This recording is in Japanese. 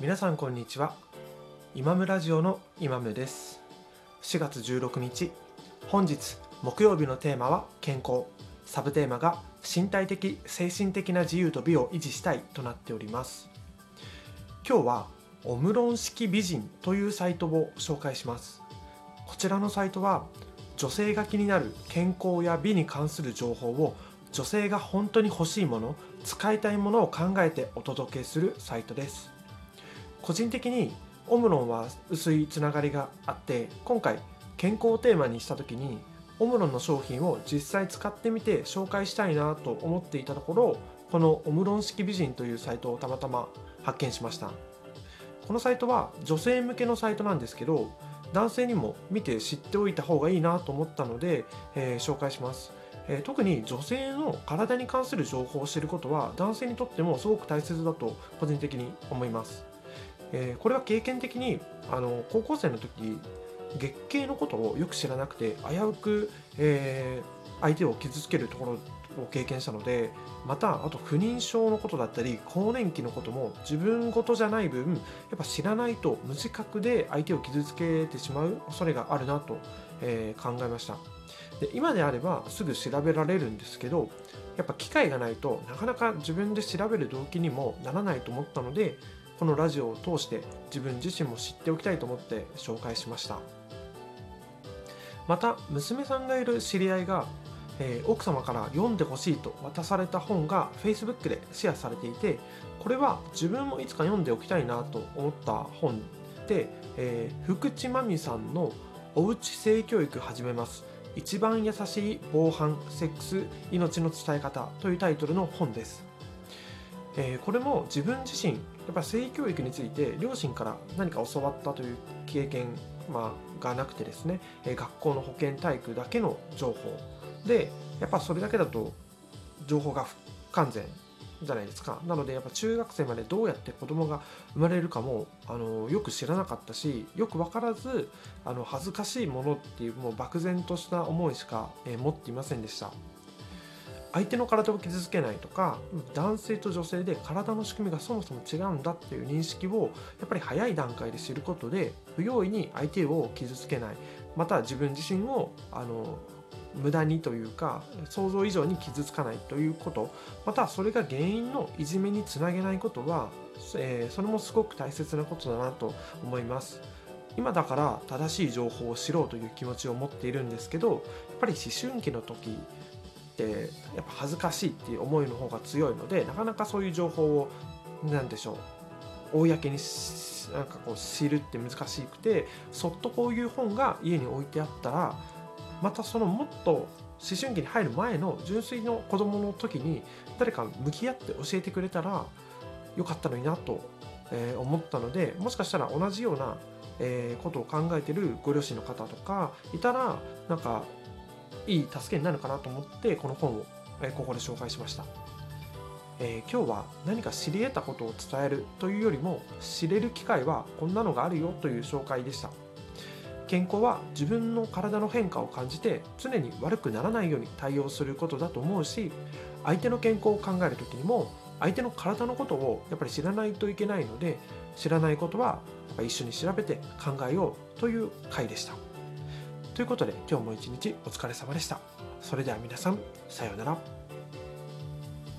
皆さんこんにちは。イマムラジオのイマムです。4月16日本日木曜日のテーマは健康。サブテーマが身体的精神的な自由と美を維持したいとなっております。今日はオムロン式美人というサイトを紹介します。こちらのサイトは女性が気になる健康や美に関する情報を女性が本当に欲しいもの使いたいものを考えてお届けするサイトです。個人的にオムロンは薄いつながりがあって今回健康をテーマにした時にオムロンの商品を実際使ってみて紹介したいなと思っていたところこのオムロン式美人というサイトをたまたま発見しましたこのサイトは女性向けのサイトなんですけど男性にも見て知っておいた方がいいなと思ったので、えー、紹介しますえ特に女性の体に関する情報を知ることは男性にとってもすごく大切だと個人的に思います。えこれは経験的にあの高校生の時月経のことをよく知らなくて危うく、えー、相手を傷つけるところを経験したのでまたあと不妊症のことだったり更年期のことも自分事じゃない分やっぱ知らないと無自覚で相手を傷つけてしまう恐れがあるなと、えー、考えました。で今であればすぐ調べられるんですけどやっぱ機会がないとなかなか自分で調べる動機にもならないと思ったのでこのラジオを通して自分自身も知っておきたいと思って紹介しましたまた娘さんがいる知り合いがえー、奥様から読んでほしいと渡された本が Facebook でシェアされていてこれは自分もいつか読んでおきたいなと思った本で、えー、福地真美さんの「おうち性教育始めます一番優しい防犯セックス命の伝え方」というタイトルの本です。えー、これも自分自身やっぱ性教育について両親から何か教わったという経験、まあ、がなくてですね、えー、学校の保健体育だけの情報でやっぱそれだけだと情報が不完全じゃないですか。なのでやっぱ中学生までどうやって子供が生まれるかもあのよく知らなかったしよく分からずあの恥ずかしいものっていうもう漠然とした思いしか、えー、持っていませんでした。相手の体を傷つけないとか男性と女性で体の仕組みがそもそも違うんだっていう認識をやっぱり早い段階で知ることで不用意に相手を傷つけない。また自分自身をあの無駄にというか想像以上に傷つかないということ。またそれが原因のいじめにつなげないことは、えー、それもすごく大切なことだなと思います。今だから正しい情報を知ろうという気持ちを持っているんですけどやっぱり思春期の時ってやっぱ恥ずかしいっていう思いの方が強いのでなかなかそういう情報を何でしょう公になんかこう知るって難しくてそっとこういう本が家に置いてあったらまたそのもっと思春期に入る前の純粋の子供の時に誰か向き合って教えてくれたらよかったのになと思ったのでもしかしたら同じようなことを考えてるご両親の方とかいたらなんかいい助けになるかなと思ってこの本をここで紹介しました。えー、今日は何か知り得たことを伝えるというよりも知れる機会はこんなのがあるよという紹介でした。健康は自分の体の変化を感じて常に悪くならないように対応することだと思うし相手の健康を考える時にも相手の体のことをやっぱり知らないといけないので知らないことはやっぱ一緒に調べて考えようという回でした。ということで今日も一日お疲れ様でした。それでは皆さんさようなら。